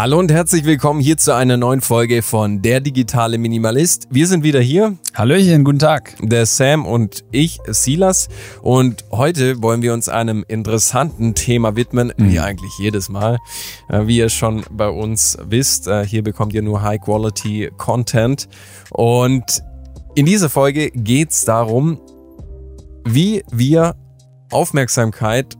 Hallo und herzlich willkommen hier zu einer neuen Folge von Der digitale Minimalist. Wir sind wieder hier. Hallöchen, guten Tag. Der Sam und ich, Silas. Und heute wollen wir uns einem interessanten Thema widmen, mhm. wie eigentlich jedes Mal. Äh, wie ihr schon bei uns wisst, äh, hier bekommt ihr nur High-Quality Content. Und in dieser Folge geht es darum, wie wir Aufmerksamkeit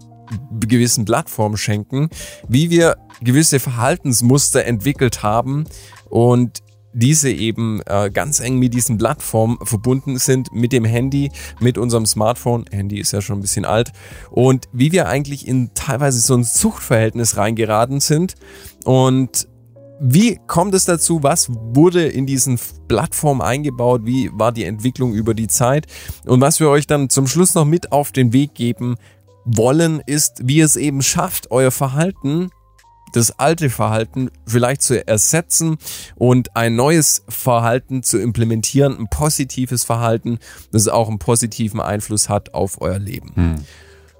gewissen Plattformen schenken, wie wir gewisse Verhaltensmuster entwickelt haben und diese eben äh, ganz eng mit diesen Plattformen verbunden sind, mit dem Handy, mit unserem Smartphone. Handy ist ja schon ein bisschen alt. Und wie wir eigentlich in teilweise so ein Zuchtverhältnis reingeraten sind. Und wie kommt es dazu? Was wurde in diesen Plattformen eingebaut? Wie war die Entwicklung über die Zeit? Und was wir euch dann zum Schluss noch mit auf den Weg geben wollen, ist, wie es eben schafft, euer Verhalten das alte Verhalten vielleicht zu ersetzen und ein neues Verhalten zu implementieren, ein positives Verhalten, das auch einen positiven Einfluss hat auf euer Leben. Hm.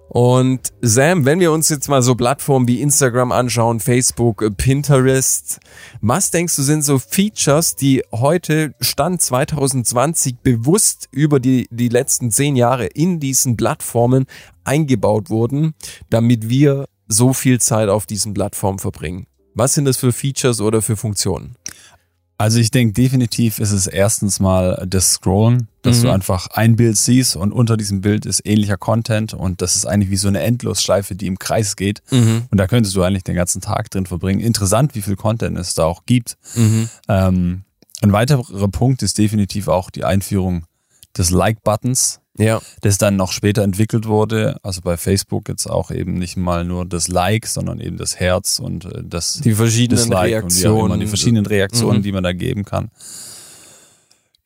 Und Sam, wenn wir uns jetzt mal so Plattformen wie Instagram anschauen, Facebook, Pinterest, was denkst du sind so Features, die heute Stand 2020 bewusst über die, die letzten zehn Jahre in diesen Plattformen eingebaut wurden, damit wir so viel Zeit auf diesen Plattformen verbringen? Was sind das für Features oder für Funktionen? Also ich denke definitiv ist es erstens mal das Scrollen, dass mhm. du einfach ein Bild siehst und unter diesem Bild ist ähnlicher Content und das ist eigentlich wie so eine Endlosschleife, die im Kreis geht mhm. und da könntest du eigentlich den ganzen Tag drin verbringen. Interessant, wie viel Content es da auch gibt. Mhm. Ähm, ein weiterer Punkt ist definitiv auch die Einführung des Like-Buttons ja. das dann noch später entwickelt wurde. Also bei Facebook jetzt auch eben nicht mal nur das Like, sondern eben das Herz und äh, das die verschiedenen Dislike Reaktionen, immer, die verschiedenen Reaktionen, mhm. die man da geben kann.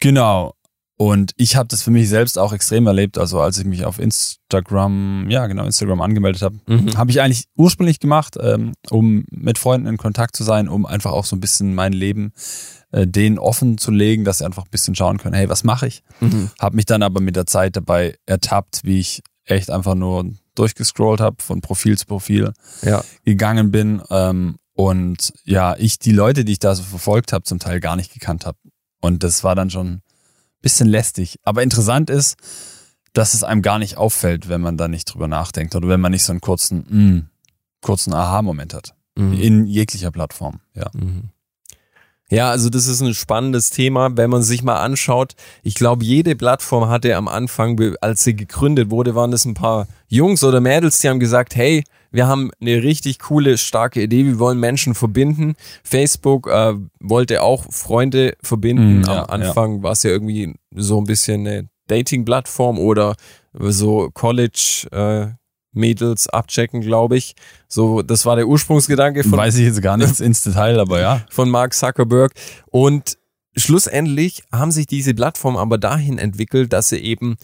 Genau. Und ich habe das für mich selbst auch extrem erlebt. Also als ich mich auf Instagram, ja genau, Instagram angemeldet habe, mhm. habe ich eigentlich ursprünglich gemacht, ähm, um mit Freunden in Kontakt zu sein, um einfach auch so ein bisschen mein Leben äh, denen offen zu legen, dass sie einfach ein bisschen schauen können, hey, was mache ich? Mhm. Habe mich dann aber mit der Zeit dabei ertappt, wie ich echt einfach nur durchgescrollt habe, von Profil zu Profil ja. gegangen bin. Ähm, und ja, ich die Leute, die ich da so verfolgt habe, zum Teil gar nicht gekannt habe. Und das war dann schon bisschen lästig. Aber interessant ist, dass es einem gar nicht auffällt, wenn man da nicht drüber nachdenkt oder wenn man nicht so einen kurzen, mm, kurzen Aha-Moment hat. Mhm. In jeglicher Plattform, ja. Mhm. Ja, also das ist ein spannendes Thema, wenn man sich mal anschaut. Ich glaube, jede Plattform hatte am Anfang, als sie gegründet wurde, waren das ein paar Jungs oder Mädels, die haben gesagt, hey, wir haben eine richtig coole, starke Idee, wir wollen Menschen verbinden. Facebook äh, wollte auch Freunde verbinden. Mm, ja, am Anfang ja. war es ja irgendwie so ein bisschen eine Dating-Plattform oder so College, äh, Mädels abchecken, glaube ich. So, das war der Ursprungsgedanke von. Weiß ich jetzt gar nichts ins Detail, aber ja. Von Mark Zuckerberg. Und schlussendlich haben sich diese Plattformen aber dahin entwickelt, dass sie eben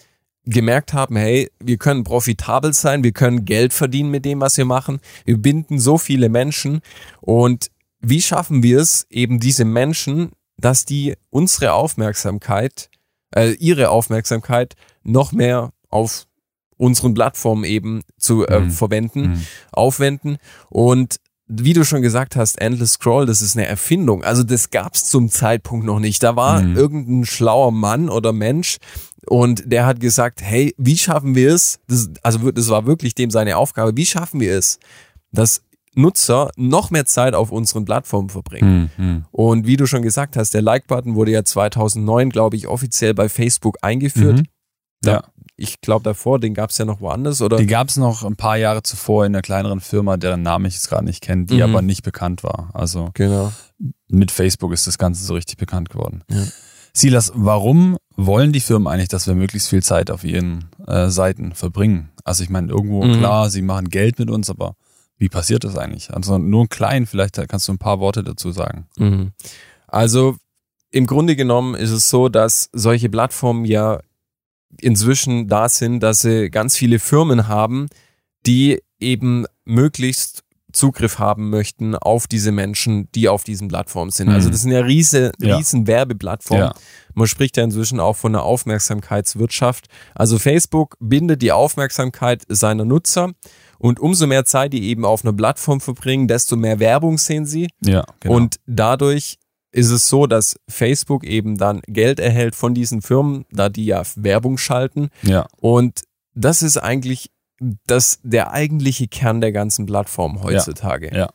gemerkt haben, hey, wir können profitabel sein, wir können Geld verdienen mit dem, was wir machen. Wir binden so viele Menschen. Und wie schaffen wir es, eben diese Menschen, dass die unsere Aufmerksamkeit, äh, ihre Aufmerksamkeit noch mehr auf unseren Plattformen eben zu äh, mhm. verwenden, mhm. aufwenden. Und wie du schon gesagt hast, Endless Scroll, das ist eine Erfindung. Also das gab's zum Zeitpunkt noch nicht. Da war mhm. irgendein schlauer Mann oder Mensch und der hat gesagt, hey, wie schaffen wir es? Das, also das war wirklich dem seine Aufgabe. Wie schaffen wir es, dass Nutzer noch mehr Zeit auf unseren Plattformen verbringen? Mhm. Und wie du schon gesagt hast, der Like-Button wurde ja 2009, glaube ich, offiziell bei Facebook eingeführt. Mhm. Ja ich glaube davor, den gab es ja noch woanders, oder? Den gab es noch ein paar Jahre zuvor in einer kleineren Firma, deren Namen ich jetzt gerade nicht kenne, die mhm. aber nicht bekannt war. Also genau. mit Facebook ist das Ganze so richtig bekannt geworden. Ja. Silas, warum wollen die Firmen eigentlich, dass wir möglichst viel Zeit auf ihren äh, Seiten verbringen? Also ich meine, irgendwo mhm. klar, sie machen Geld mit uns, aber wie passiert das eigentlich? Also nur ein klein, vielleicht kannst du ein paar Worte dazu sagen. Mhm. Also im Grunde genommen ist es so, dass solche Plattformen ja inzwischen da sind, dass sie ganz viele Firmen haben, die eben möglichst Zugriff haben möchten auf diese Menschen, die auf diesen Plattformen sind. Also mhm. Also das sind ja riese, riesen ja. Werbeplattformen. Ja. Man spricht ja inzwischen auch von einer Aufmerksamkeitswirtschaft. Also Facebook bindet die Aufmerksamkeit seiner Nutzer Und umso mehr Zeit die eben auf einer Plattform verbringen, desto mehr Werbung sehen sie. Ja, genau. Und dadurch ist es so, dass Facebook eben dann Geld erhält von diesen Firmen, da die ja Werbung schalten. ja, Und das ist eigentlich das, der eigentliche Kern der ganzen Plattform heutzutage. ja.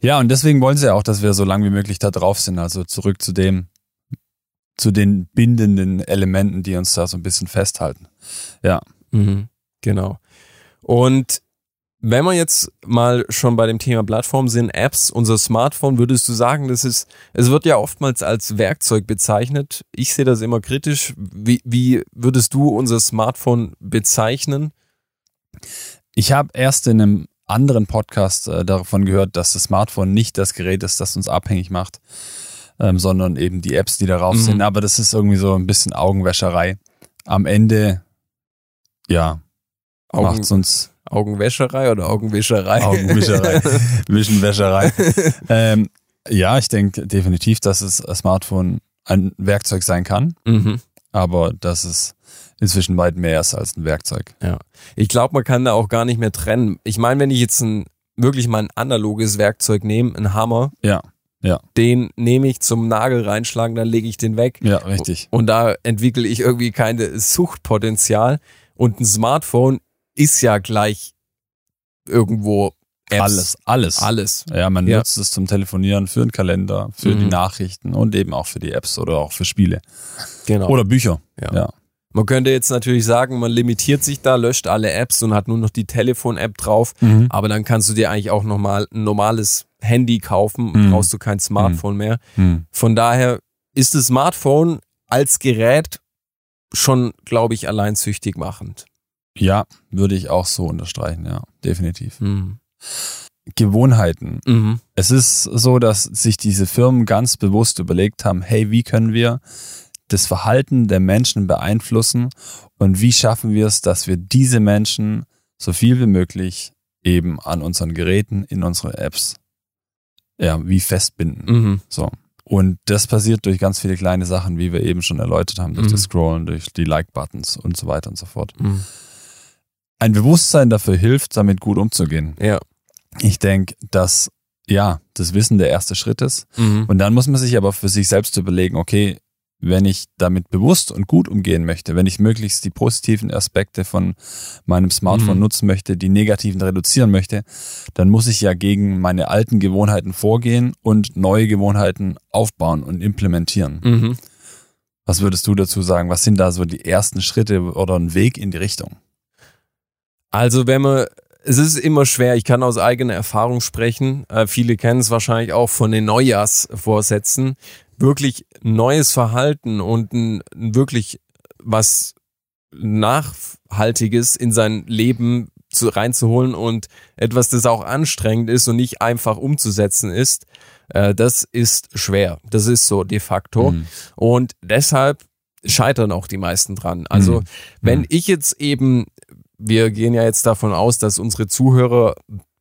Ja, und deswegen wollen sie auch, dass wir so lange wie möglich da drauf sind. Also zurück zu dem, zu den bindenden Elementen, die uns da so ein bisschen festhalten. Ja. Mhm, genau. Und wenn wir jetzt mal schon bei dem Thema Plattform sind, Apps, unser Smartphone, würdest du sagen, das ist, es wird ja oftmals als Werkzeug bezeichnet. Ich sehe das immer kritisch. Wie, wie würdest du unser Smartphone bezeichnen? Ich habe erst in einem anderen Podcast äh, davon gehört, dass das Smartphone nicht das Gerät ist, das uns abhängig macht, ähm, sondern eben die Apps, die darauf Mhm. sind. Aber das ist irgendwie so ein bisschen Augenwäscherei. Am Ende, ja, Augen, macht's uns Augenwäscherei oder Augenwischerei? Augenwischerei, Wischenwäscherei. ähm, ja, ich denke definitiv, dass es ein Smartphone ein Werkzeug sein kann, mhm. aber dass es inzwischen weit mehr ist als ein Werkzeug. Ich glaube, man kann da auch gar nicht mehr trennen. Ich meine, wenn ich jetzt ein wirklich mal ein analoges Werkzeug nehme, einen Hammer, Ja, den nehme ich zum Nagel reinschlagen, dann lege ich den weg. ja, richtig. Und da entwickle ich irgendwie keine Suchtpotenzial. Und ein Smartphone ist ja gleich irgendwo Apps. Alles, alles. Alles. Ja, man Ja. nutzt es zum Telefonieren, für den Kalender, für die Mhm. Nachrichten und eben auch für die Apps oder auch für Spiele. Genau. Oder Bücher. Ja. ja. Man könnte jetzt natürlich sagen, man limitiert sich da, löscht alle Apps und hat nur noch die Telefon-App drauf. Mhm. Aber dann kannst du dir eigentlich auch nochmal ein normales Handy kaufen und Mhm. brauchst du kein Smartphone mehr. Hm. Von daher ist das Smartphone als Gerät schon, glaube ich, allein süchtig machend. Ja, würde ich auch so unterstreichen, ja, definitiv. Mhm. Gewohnheiten. Mhm. Es ist so, dass sich diese Firmen ganz bewusst überlegt haben, hey, wie können wir das Verhalten der Menschen beeinflussen und wie schaffen wir es, dass wir diese Menschen so viel wie möglich eben an unseren Geräten, in unsere Apps, ja, wie festbinden. Mhm. So. Und das passiert durch ganz viele kleine Sachen, wie wir eben schon erläutert haben, durch Mhm. das Scrollen, durch die Like-Buttons und so weiter und so fort. Mhm. Ein Bewusstsein dafür hilft, damit gut umzugehen. Ja. Ich denke, dass ja, das Wissen der erste Schritt ist. Mhm. Und dann muss man sich aber für sich selbst überlegen, okay, wenn ich damit bewusst und gut umgehen möchte, wenn ich möglichst die positiven Aspekte von meinem Smartphone Mhm. nutzen möchte, die negativen reduzieren möchte, dann muss ich ja gegen meine alten Gewohnheiten vorgehen und neue Gewohnheiten aufbauen und implementieren. Mhm. Was würdest du dazu sagen? Was sind da so die ersten Schritte oder ein Weg in die Richtung? Also wenn man, es ist immer schwer, ich kann aus eigener Erfahrung sprechen, äh, viele kennen es wahrscheinlich auch von den Neujahrsvorsätzen, wirklich neues Verhalten und ein, wirklich was Nachhaltiges in sein Leben zu, reinzuholen und etwas, das auch anstrengend ist und nicht einfach umzusetzen ist, äh, das ist schwer. Das ist so de facto. Mhm. Und deshalb scheitern auch die meisten dran. Also Mhm. wenn Mhm. ich jetzt eben, wir gehen ja jetzt davon aus, dass unsere Zuhörer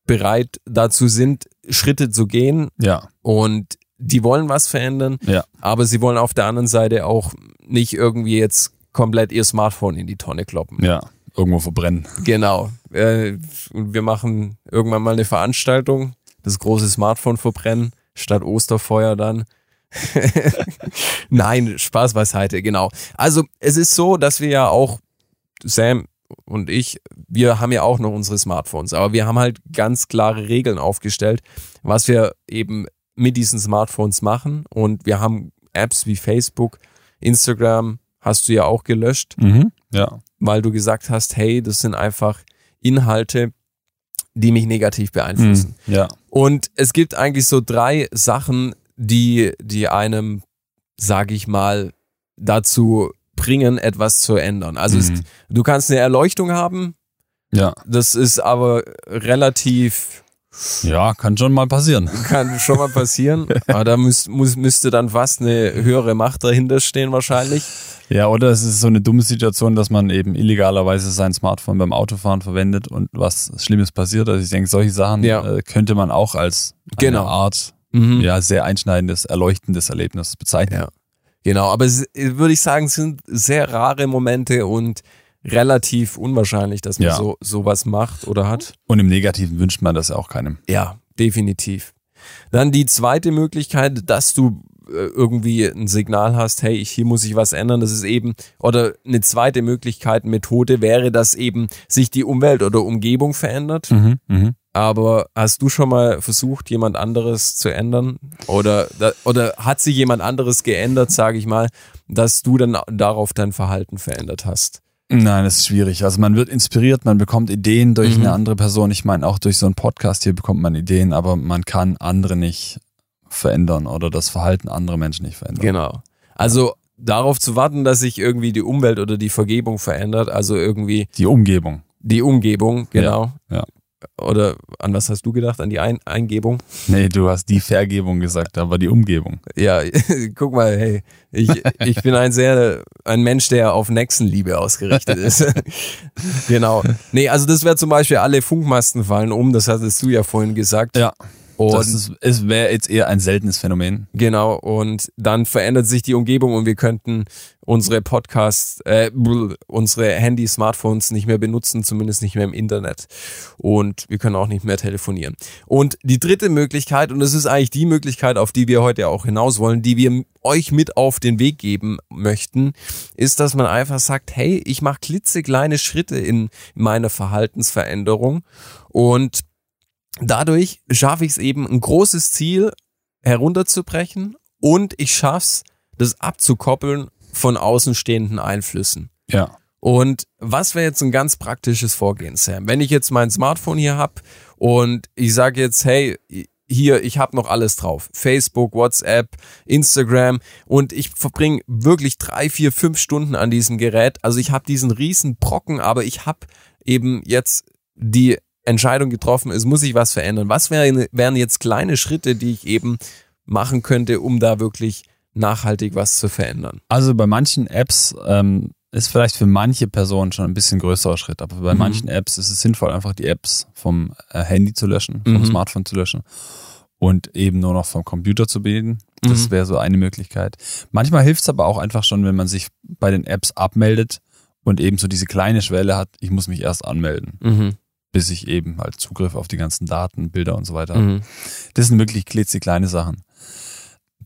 bereit dazu sind, Schritte zu gehen Ja, und die wollen was verändern, ja, aber sie wollen auf der anderen Seite auch nicht irgendwie jetzt komplett ihr Smartphone in die Tonne kloppen. ja. Irgendwo verbrennen. Genau. Äh, wir machen irgendwann mal eine Veranstaltung, das große Smartphone verbrennen, statt Osterfeuer dann. Nein, Spaß beiseite, genau. Also es ist so, dass wir ja auch, Sam und ich, wir haben ja auch noch unsere Smartphones, aber wir haben halt ganz klare Regeln aufgestellt, was wir eben mit diesen Smartphones machen. Und wir haben Apps wie Facebook, Instagram, hast du ja auch gelöscht Mhm. Ja. weil du gesagt hast, hey, das sind einfach Inhalte, die mich negativ beeinflussen. Mhm. Ja. Und es gibt eigentlich so drei Sachen, die, die einem, sage ich mal, dazu bringen, etwas zu ändern. Also Mhm. du kannst eine Erleuchtung haben, Ja. das ist aber relativ, Ja, kann schon mal passieren. kann schon mal passieren, aber da müß, muss, müsste dann fast eine höhere Macht dahinter stehen wahrscheinlich. Ja, oder es ist so eine dumme Situation, dass man eben illegalerweise sein Smartphone beim Autofahren verwendet und was Schlimmes passiert. Also ich denke, solche Sachen Ja. äh, könnte man auch als Genau. eine Art Mhm. ja, sehr einschneidendes, erleuchtendes Erlebnis bezeichnen. Ja. Genau, aber es, würde ich sagen, es sind sehr rare Momente und relativ unwahrscheinlich, dass man Ja. so sowas macht oder hat. Und im Negativen wünscht man das auch keinem. Ja, definitiv. Dann die zweite Möglichkeit, dass du äh, irgendwie ein Signal hast, hey, ich, hier muss ich was ändern, das ist eben, oder eine zweite Möglichkeit, Methode wäre, dass eben sich die Umwelt oder Umgebung verändert. Mhm, mhm. Aber hast du schon mal versucht, jemand anderes zu ändern? Oder, oder hat sich jemand anderes geändert, sage ich mal, dass du dann darauf dein Verhalten verändert hast? Nein, das ist schwierig. Also man wird inspiriert, man bekommt Ideen durch Mhm. eine andere Person. Ich meine, auch durch so einen Podcast hier bekommt man Ideen, aber man kann andere nicht verändern oder das Verhalten anderer Menschen nicht verändern. Genau. Also darauf zu warten, dass sich irgendwie die Umwelt oder die Vergebung verändert, also irgendwie Die Umgebung. die Umgebung, genau. ja. Oder an was hast du gedacht? An die Ein Eingebung? Nee, du hast die Vergebung gesagt, aber die Umgebung. Ja, guck mal, hey, ich, ich bin ein sehr, ein Mensch, der auf Nächstenliebe ausgerichtet ist. genau. Nee, also das wäre zum Beispiel alle Funkmasten fallen um, das hattest du ja vorhin gesagt. Ja. Und das ist, es wäre jetzt eher ein seltenes Phänomen. Genau, und dann verändert sich die Umgebung und wir könnten unsere Podcasts, äh, unsere Handy, Smartphones nicht mehr benutzen, zumindest nicht mehr im Internet. Und wir können auch nicht mehr telefonieren. Und die dritte Möglichkeit, und das ist eigentlich die Möglichkeit, auf die wir heute auch hinaus wollen, die wir euch mit auf den Weg geben möchten, ist, dass man einfach sagt, hey, ich mache klitzekleine Schritte in meiner Verhaltensveränderung und dadurch schaffe ich es eben, ein großes Ziel herunterzubrechen und ich schaff's, das abzukoppeln von außenstehenden Einflüssen. Ja. Und was wäre jetzt ein ganz praktisches Vorgehen, Sam? Wenn ich jetzt mein Smartphone hier hab und ich sage jetzt, hey, hier, ich habe noch alles drauf. Facebook, WhatsApp, Instagram und ich verbringe wirklich drei, vier, fünf Stunden an diesem Gerät. Also ich habe diesen riesen Brocken, aber ich habe eben jetzt die Entscheidung getroffen, es muss sich was verändern. Was wären, wären jetzt kleine Schritte, die ich eben machen könnte, um da wirklich nachhaltig was zu verändern? Also bei manchen Apps ähm, ist vielleicht für manche Personen schon ein bisschen größerer Schritt, aber bei Mhm. manchen Apps ist es sinnvoll, einfach die Apps vom äh, Handy zu löschen, vom Mhm. Smartphone zu löschen und eben nur noch vom Computer zu bedienen. Das Mhm. wäre so eine Möglichkeit. Manchmal hilft es aber auch einfach schon, wenn man sich bei den Apps abmeldet und eben so diese kleine Schwelle hat, ich muss mich erst anmelden, Mhm. Bis ich eben halt Zugriff auf die ganzen Daten, Bilder und so weiter habe. Mhm. Das sind wirklich klitzekleine Sachen.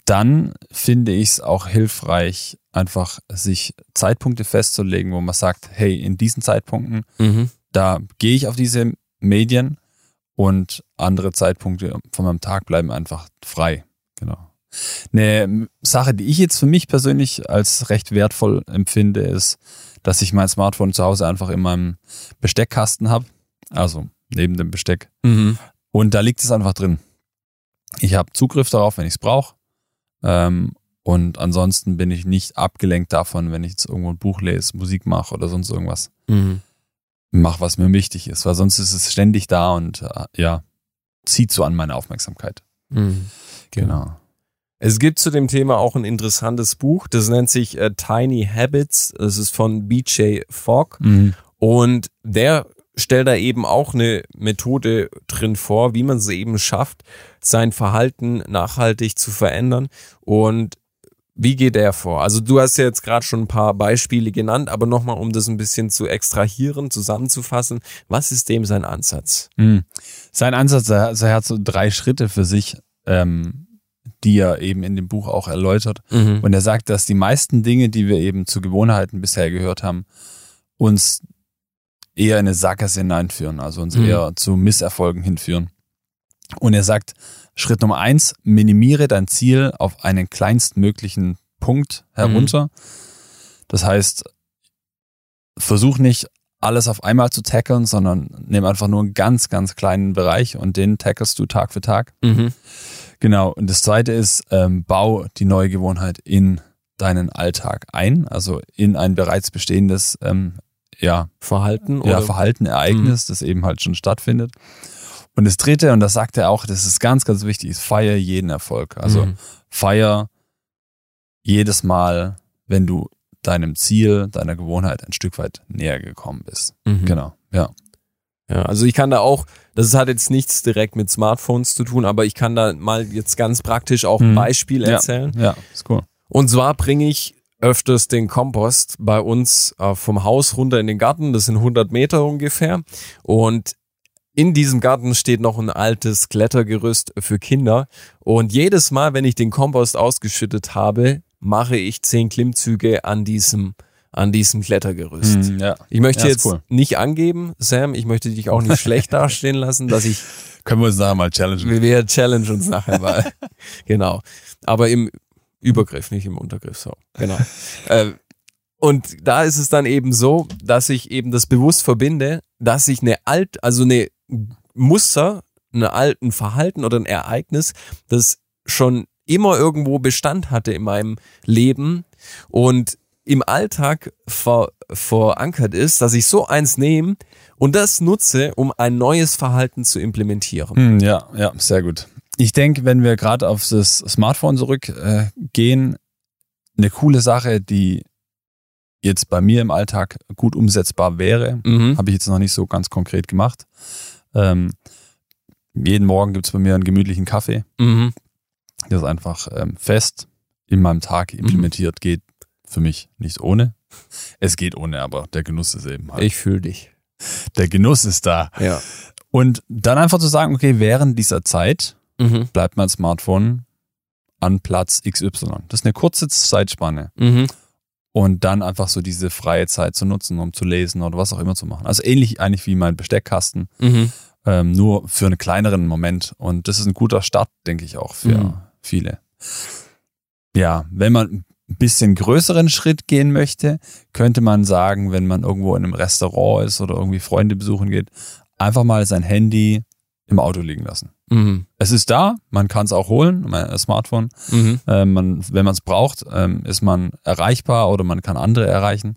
Dann finde ich es auch hilfreich, einfach sich Zeitpunkte festzulegen, wo man sagt, hey, in diesen Zeitpunkten, Mhm. da gehe ich auf diese Medien und andere Zeitpunkte von meinem Tag bleiben einfach frei. Genau. Eine Sache, die ich jetzt für mich persönlich als recht wertvoll empfinde, ist, dass ich mein Smartphone zu Hause einfach in meinem Besteckkasten habe, also neben dem Besteck. Mhm. Und da liegt es einfach drin. Ich habe Zugriff darauf, wenn ich es brauche. Ähm, und ansonsten bin ich nicht abgelenkt davon, wenn ich jetzt irgendwo ein Buch lese, Musik mache oder sonst irgendwas. Mhm. Mach, was mir wichtig ist, weil sonst ist es ständig da und äh, ja, zieht so an meine Aufmerksamkeit. Mhm. Genau. Es gibt zu dem Thema auch ein interessantes Buch, das nennt sich äh, Tiny Habits. Das ist von BJ Fogg. Mhm. Und der stellt da eben auch eine Methode drin vor, wie man es eben schafft, sein Verhalten nachhaltig zu verändern. Und wie geht er vor? Also du hast ja jetzt gerade schon ein paar Beispiele genannt, aber nochmal, um das ein bisschen zu extrahieren, zusammenzufassen, was ist dem sein Ansatz? Mhm. Sein Ansatz, er, er hat so drei Schritte für sich, ähm, die er eben in dem Buch auch erläutert. Mhm. Und er sagt, dass die meisten Dinge, die wir eben zu Gewohnheiten bisher gehört haben, uns eher in eine Sackgasse hineinführen, also uns Mhm. eher zu Misserfolgen hinführen. Und er sagt, Schritt Nummer eins, minimiere dein Ziel auf einen kleinstmöglichen Punkt herunter. Das heißt, versuch nicht alles auf einmal zu tackeln, sondern nimm einfach nur einen ganz, ganz kleinen Bereich und den tackelst du Tag für Tag. Mhm. Genau. Und das zweite ist, ähm, bau die neue Gewohnheit in deinen Alltag ein, also in ein bereits bestehendes ähm, ja, Verhalten ja, oder? Verhalten, Ereignis, das eben halt schon stattfindet. Und das dritte, und das sagt er auch, das ist ganz, ganz wichtig, ist feier jeden Erfolg. Also Mhm. feier jedes Mal, wenn du deinem Ziel, deiner Gewohnheit ein Stück weit näher gekommen bist. Mhm. Genau, ja. Ja, also ich kann da auch, das hat jetzt nichts direkt mit Smartphones zu tun, aber ich kann da mal jetzt ganz praktisch auch ein Mhm. Beispiel Ja. erzählen. Ja, ist cool. Und zwar bringe ich öfters den Kompost bei uns äh, vom Haus runter in den Garten. Das sind 100 Meter ungefähr. Und in diesem Garten steht noch ein altes Klettergerüst für Kinder. Und jedes Mal, wenn ich den Kompost ausgeschüttet habe, mache ich zehn Klimmzüge an diesem an diesem Klettergerüst. Mm, ja. Ich möchte Ja, jetzt cool. nicht angeben, Sam, ich möchte dich auch nicht schlecht dastehen lassen, dass ich Können wir uns nachher mal challengen. wir, wir challenge uns nachher mal. genau. Aber im Übergriff, nicht im Untergriff, so. Genau. äh, und da ist es dann eben so, dass ich eben das bewusst verbinde, dass ich eine alt, also eine Muster, einen alten Verhalten oder ein Ereignis, das schon immer irgendwo Bestand hatte in meinem Leben und im Alltag ver, verankert ist, dass ich so eins nehme und das nutze, um ein neues Verhalten zu implementieren. Hm, ja, ja, sehr gut. Ich denke, wenn wir gerade auf das Smartphone zurückgehen, äh, eine coole Sache, die jetzt bei mir im Alltag gut umsetzbar wäre, Mhm. habe ich jetzt noch nicht so ganz konkret gemacht. Ähm, jeden Morgen gibt's bei mir einen gemütlichen Kaffee. Mhm. Das ist einfach ähm, fest in meinem Tag implementiert. Geht für mich nicht ohne. Es geht ohne, aber der Genuss ist eben halt. Ich fühle dich. Der Genuss ist da. Ja. Und dann einfach zu sagen, okay, während dieser Zeit Mhm. bleibt mein Smartphone an Platz XY. Das ist eine kurze Zeitspanne. Mhm. Und dann einfach so diese freie Zeit zu nutzen, um zu lesen oder was auch immer zu machen. Also ähnlich eigentlich wie mein Besteckkasten, Mhm. ähm, nur für einen kleineren Moment. Und das ist ein guter Start, denke ich auch für Mhm. viele. Ja, wenn man ein bisschen größeren Schritt gehen möchte, könnte man sagen, wenn man irgendwo in einem Restaurant ist oder irgendwie Freunde besuchen geht, einfach mal sein Handy im Auto liegen lassen. Mhm. Es ist da, man kann es auch holen, mein Smartphone. Mhm. Ähm, man, wenn man es braucht, ähm, ist man erreichbar oder man kann andere erreichen.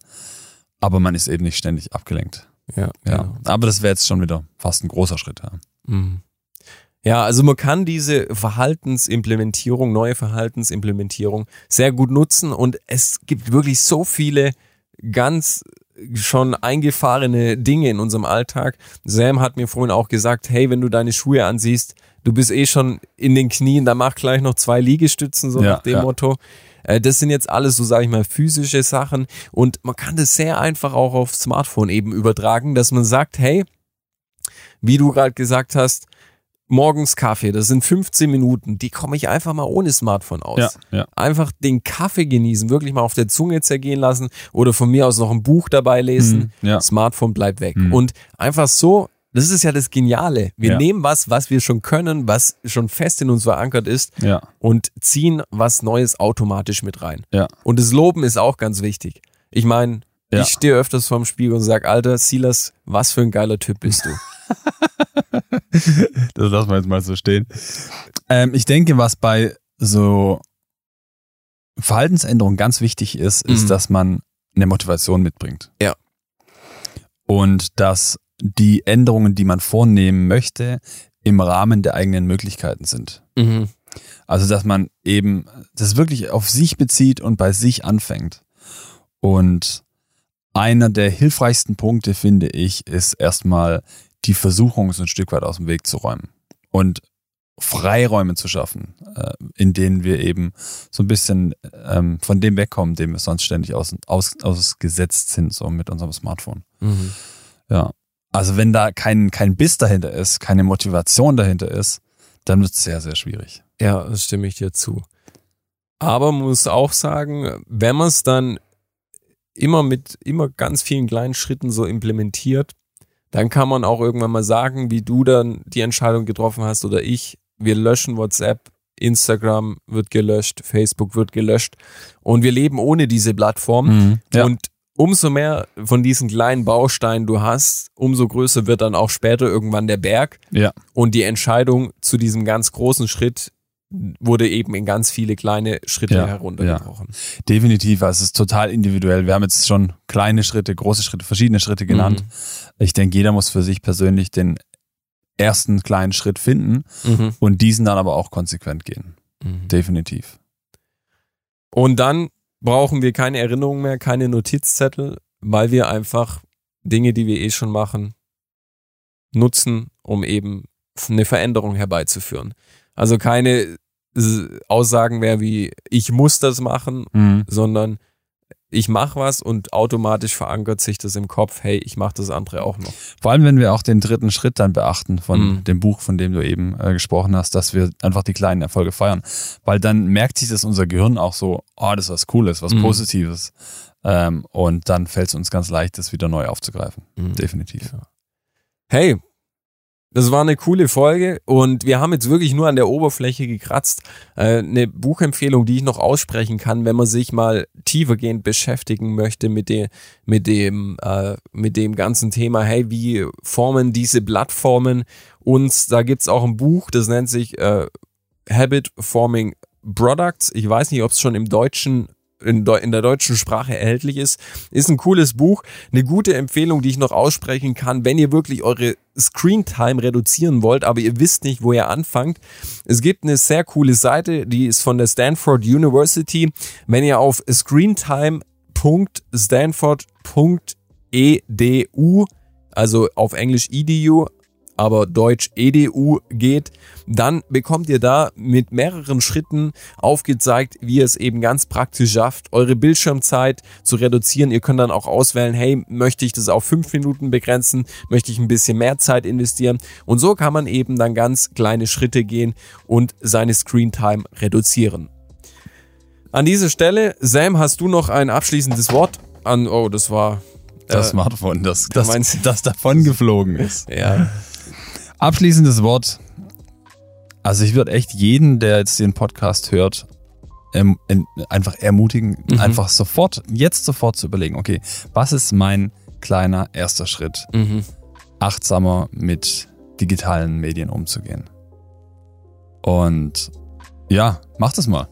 Aber man ist eben nicht ständig abgelenkt. Ja, Ja. genau. Aber das wäre jetzt schon wieder fast ein großer Schritt. Ja. Mhm. Ja, also man kann diese Verhaltensimplementierung, neue Verhaltensimplementierung sehr gut nutzen und es gibt wirklich so viele ganz schon eingefahrene Dinge in unserem Alltag. Sam hat mir vorhin auch gesagt, hey, wenn du deine Schuhe ansiehst, du bist eh schon in den Knien, dann mach gleich noch zwei Liegestützen, so Ja, nach dem ja. Motto. Äh, Das sind jetzt alles so, sage ich mal, physische Sachen und man kann das sehr einfach auch auf Smartphone eben übertragen, dass man sagt, hey, wie du gerade gesagt hast, morgens Kaffee, das sind 15 Minuten, die komme ich einfach mal ohne Smartphone aus. Ja, ja. Einfach den Kaffee genießen, wirklich mal auf der Zunge zergehen lassen oder von mir aus noch ein Buch dabei lesen. Mhm, ja. Smartphone bleibt weg. Mhm. Und einfach so, das ist ja das Geniale. Wir Ja. nehmen was, was wir schon können, was schon fest in uns verankert ist Ja, und ziehen was Neues automatisch mit rein. ja. Und das Loben ist auch ganz wichtig. Ich meine, Ja. ich stehe öfters vorm Spiegel und sag, Alter, Silas, was für ein geiler Typ bist du. Das lassen wir jetzt mal so stehen. Ähm, ich denke, was bei so Verhaltensänderungen ganz wichtig ist, ist, Mhm. dass man eine Motivation mitbringt. Ja. Und dass die Änderungen, die man vornehmen möchte, im Rahmen der eigenen Möglichkeiten sind. Mhm. Also, dass man eben das wirklich auf sich bezieht und bei sich anfängt. Und einer der hilfreichsten Punkte, finde ich, ist erstmal die Versuchung, so ein Stück weit aus dem Weg zu räumen. Und Freiräume zu schaffen, äh, in denen wir eben so ein bisschen ähm, von dem wegkommen, dem wir sonst ständig aus, aus, ausgesetzt sind, so mit unserem Smartphone. Mhm. Ja. Also wenn da kein, kein Biss dahinter ist, keine Motivation dahinter ist, dann wird es sehr, sehr schwierig. Ja, das stimme ich dir zu. Aber man muss auch sagen, wenn man es dann immer mit immer ganz vielen kleinen Schritten so implementiert, dann kann man auch irgendwann mal sagen, wie du dann die Entscheidung getroffen hast oder ich, wir löschen WhatsApp, Instagram wird gelöscht, Facebook wird gelöscht und wir leben ohne diese Plattform. Ja. Und umso mehr von diesen kleinen Bausteinen du hast, umso größer wird dann auch später irgendwann der Berg. ja. Und die Entscheidung zu diesem ganz großen Schritt wurde eben in ganz viele kleine Schritte Ja, heruntergebrochen. Definitiv, also es ist total individuell. Wir haben jetzt schon kleine Schritte, große Schritte, verschiedene Schritte genannt. Ich denke, jeder muss für sich persönlich den ersten kleinen Schritt finden Mhm. und diesen dann aber auch konsequent gehen. Mhm. Definitiv. Und dann brauchen wir keine Erinnerungen mehr, keine Notizzettel, weil wir einfach Dinge, die wir eh schon machen, nutzen, um eben eine Veränderung herbeizuführen. Also keine Aussagen mehr wie ich muss das machen, Mhm. sondern ich mache was und automatisch verankert sich das im Kopf, hey, ich mache das andere auch noch. Vor allem, wenn wir auch den dritten Schritt dann beachten von mhm. dem Buch, von dem du eben äh, gesprochen hast, dass wir einfach die kleinen Erfolge feiern. Weil dann merkt sich das unser Gehirn auch so, oh, das ist was Cooles, was mhm. Positives. Ähm, und dann fällt es uns ganz leicht, das wieder neu aufzugreifen. Mhm. Definitiv. Ja. Hey, das war eine coole Folge und wir haben jetzt wirklich nur an der Oberfläche gekratzt. Äh, eine Buchempfehlung, die ich noch aussprechen kann, wenn man sich mal tiefergehend beschäftigen möchte mit dem, mit dem, äh, mit dem ganzen Thema. Hey, wie formen diese Plattformen uns? Da gibt's auch ein Buch, das nennt sich äh, Habit Forming Products. Ich weiß nicht, ob es schon im Deutschen in, in der deutschen Sprache erhältlich ist. Ist ein cooles Buch, eine gute Empfehlung, die ich noch aussprechen kann, wenn ihr wirklich eure Screen Time reduzieren wollt, aber ihr wisst nicht, wo ihr anfangt. Es gibt eine sehr coole Seite, die ist von der Stanford University. Wenn ihr auf screentime.stanford.edu also auf Englisch edu aber Deutsch EDU geht, dann bekommt ihr da mit mehreren Schritten aufgezeigt, wie ihr es eben ganz praktisch schafft, eure Bildschirmzeit zu reduzieren. Ihr könnt dann auch auswählen, hey, möchte ich das auf fünf Minuten begrenzen, möchte ich ein bisschen mehr Zeit investieren. Und so kann man eben dann ganz kleine Schritte gehen und seine Screentime reduzieren. An dieser Stelle, Sam, hast du noch ein abschließendes Wort an, oh, das war das äh, Smartphone, das, das, das davon geflogen ist. Ja. Abschließendes Wort. Also ich würde echt jeden, der jetzt den Podcast hört, ähm, einfach ermutigen, mhm. einfach sofort, jetzt sofort zu überlegen, okay, was ist mein kleiner erster Schritt, mhm. achtsamer mit digitalen Medien umzugehen. Und ja, macht es mal.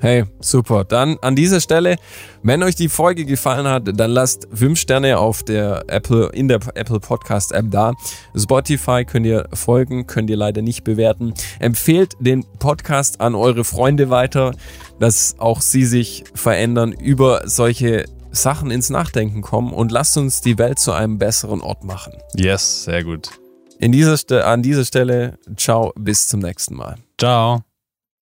Hey, super. Dann an dieser Stelle, wenn euch die Folge gefallen hat, dann lasst 5 Sterne auf der Apple, in der Apple Podcast App da. Spotify könnt ihr folgen, könnt ihr leider nicht bewerten. Empfehlt den Podcast an eure Freunde weiter, dass auch sie sich verändern, über solche Sachen ins Nachdenken kommen und lasst uns die Welt zu einem besseren Ort machen. Yes, sehr gut. In dieser, an dieser Stelle, ciao, bis zum nächsten Mal. Ciao.